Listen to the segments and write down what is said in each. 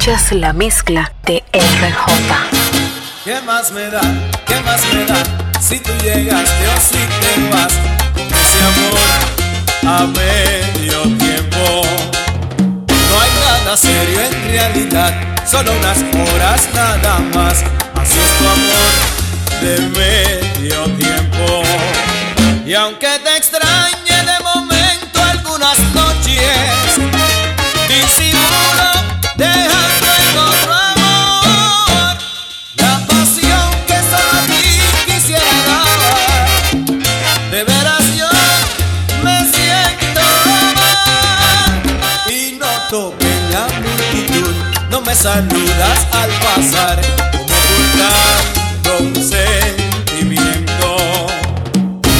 Escuchas la mezcla de RJ. ¿Qué más me da? ¿Qué más me da? Si tú llegaste o si te vas con ese amor a medio tiempo. No hay nada serio en realidad, solo unas horas nada más. Así es tu amor de medio tiempo. Y aunque te extrañe saludas al pasar como ocultando un sentimiento.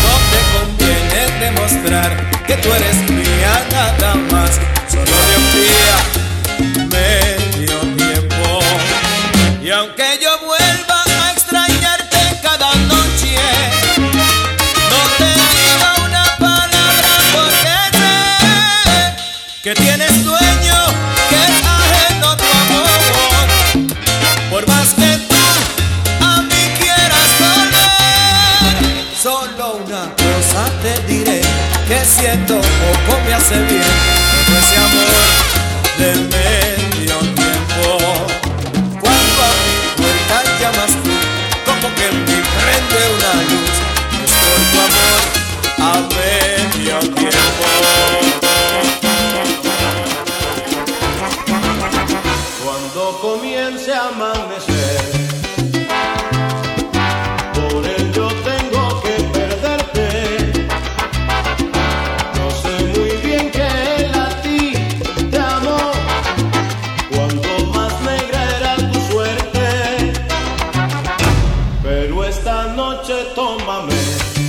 No te conviene demostrar que tú eres mía nada más, solo de un día, medio tiempo. Y aunque yo poco me noche tómame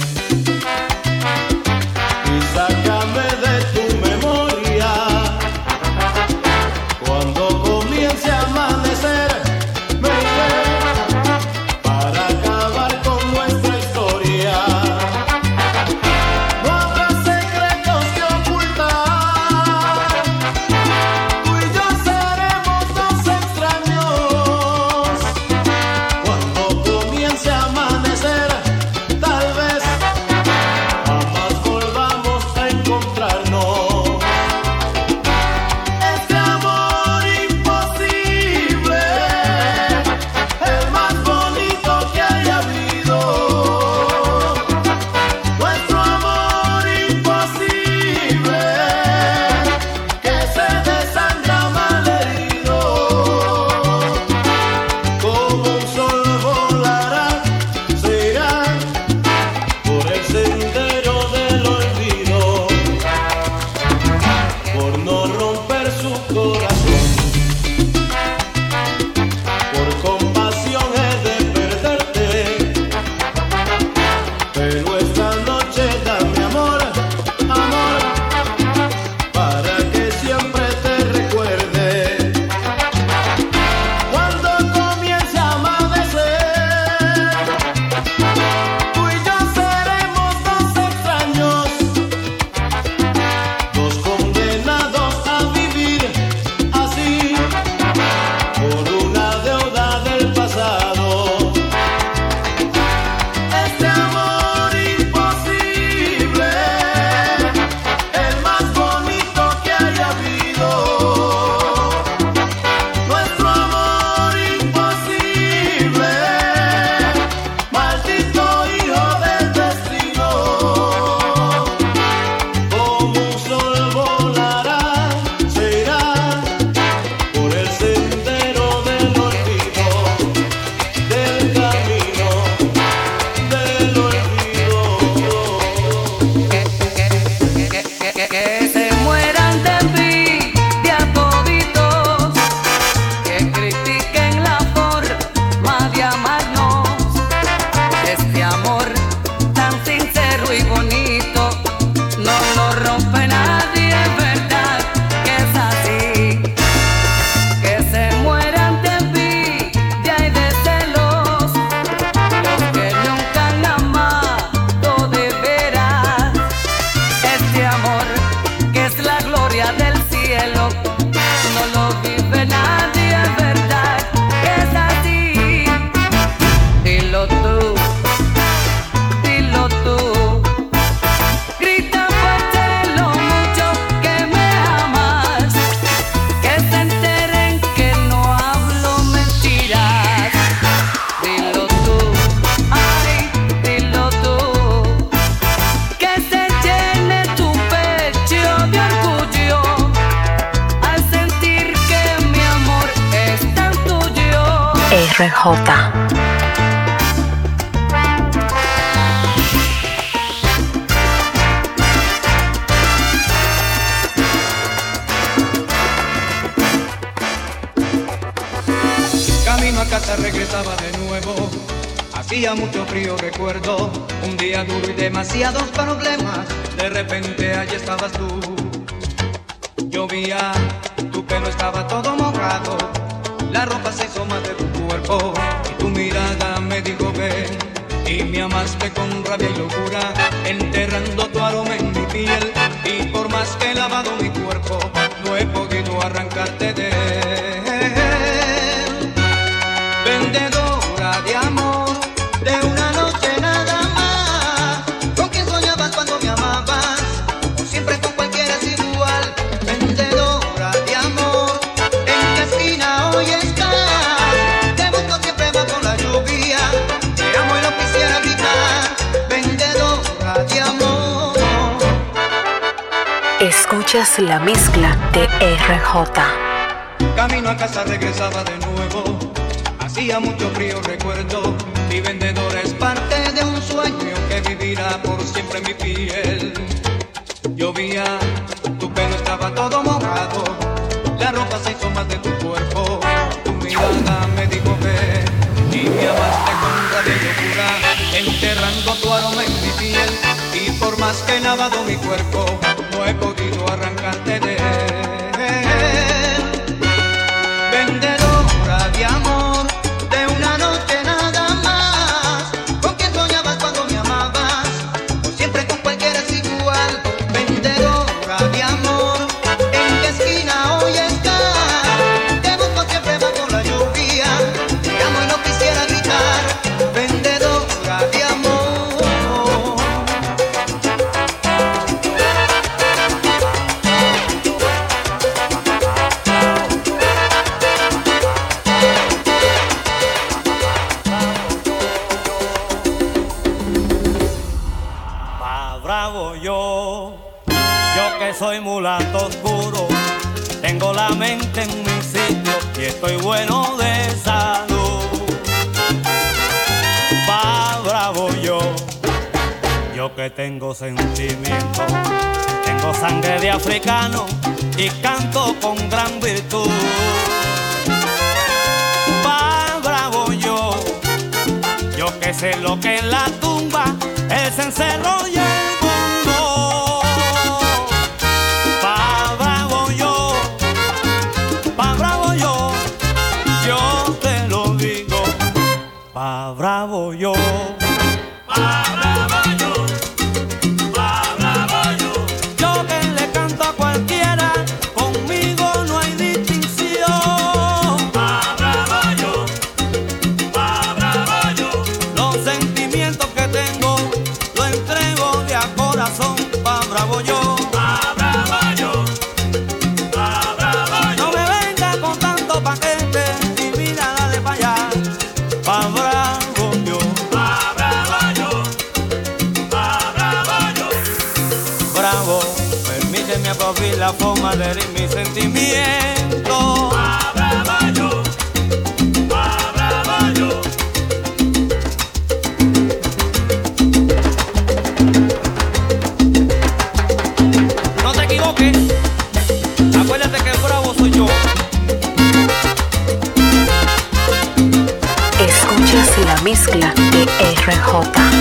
RJ. casa regresaba de nuevo. Hacía mucho frío, recuerdo. Un día duro y demasiados problemas. De repente allí estabas tú. Llovía, tu pelo estaba todo mojado. La ropa se hizo más de tu Y tu mirada me dijo ven. Y me amaste con rabia y locura. Enterrando tu aroma en mi piel. Y por más que he lavado mi cuerpo, no he podido arrancarte de la mezcla de RJ. Camino a casa regresaba de nuevo. Hacía mucho frío, recuerdo. Mi vendedor es parte de un sueño que vivirá por siempre en mi piel. Llovía, tu pelo estaba todo mojado. La ropa se hizo más de tu cuerpo. Tu mirada me dijo ve y me amaste con rabia y locura. Enterrando tu aroma en mi piel. Y por más que he lavado mi cuerpo, arrancando. He podido arrancarte de tengo sentimiento, tengo sangre de africano y canto con gran virtud. Va bravo yo, yo que sé lo que en la tumba es y el mundo. Herir mis sentimientos. Abrabayo, abrabayo. No te equivoques, acuérdate que el bravo soy yo. Escuchas la mezcla de RJ.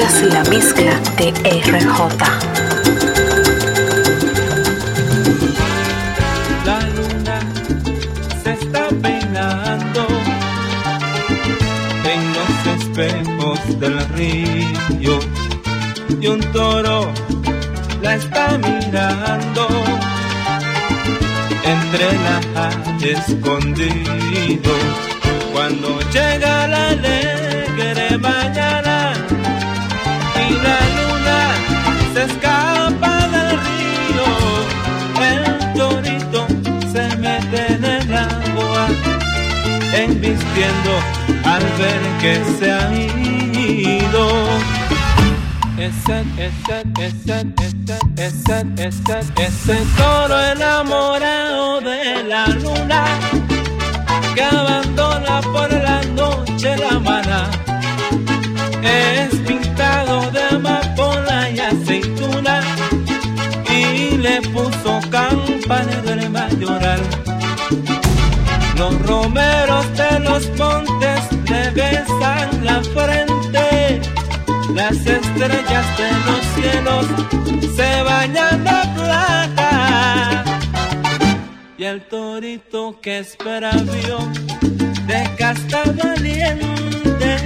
Escuchas la mezcla de RJ. La luna se está peinando en los espejos del río y un toro la está mirando entre las escondido cuando llega la alegre mañana embistiendo al ver que se ha ido. Ese, ese, ese, ese, ese, ese, toro enamorado de la luna que abandona por la noche la mana es pintado de amapola y aceituna y le puso campanero en mayoral los de los montes le besan la frente las estrellas de los cielos se bañan de plata. Y el torito que espera vio de casta valiente,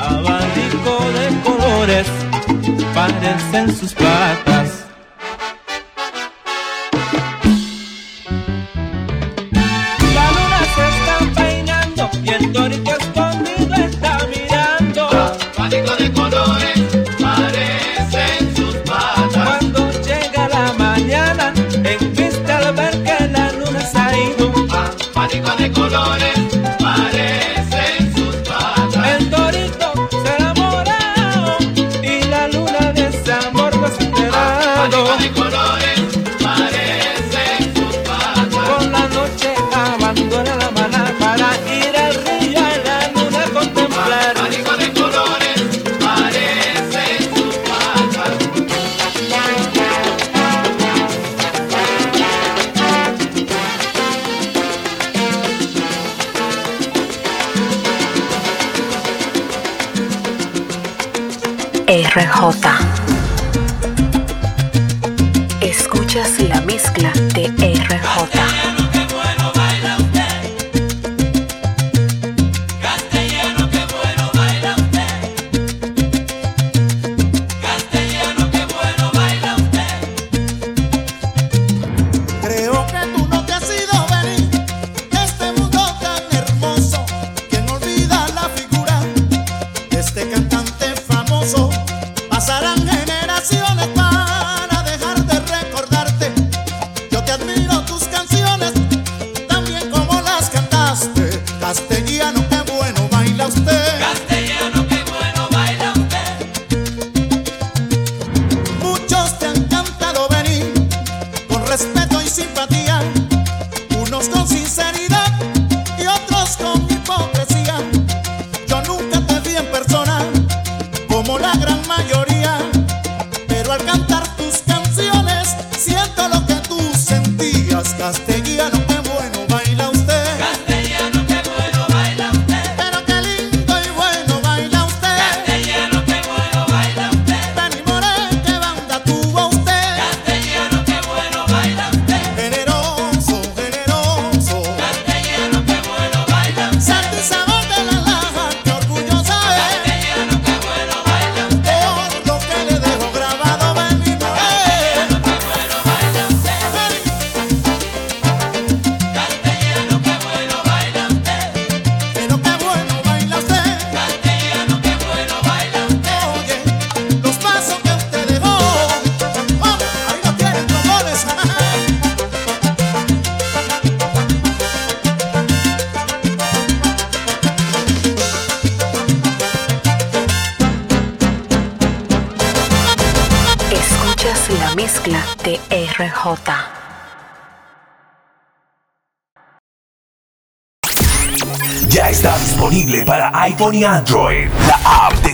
abanico de colores parecen sus patas. Dorito escondido está mirando. Pañico de colores parecen sus patas. Cuando llega la mañana, en vista de ver que la luna se ha ido. De colores. RJ. Escuchas la mezcla de RJ. Ya está disponible para iPhone y Android. La app de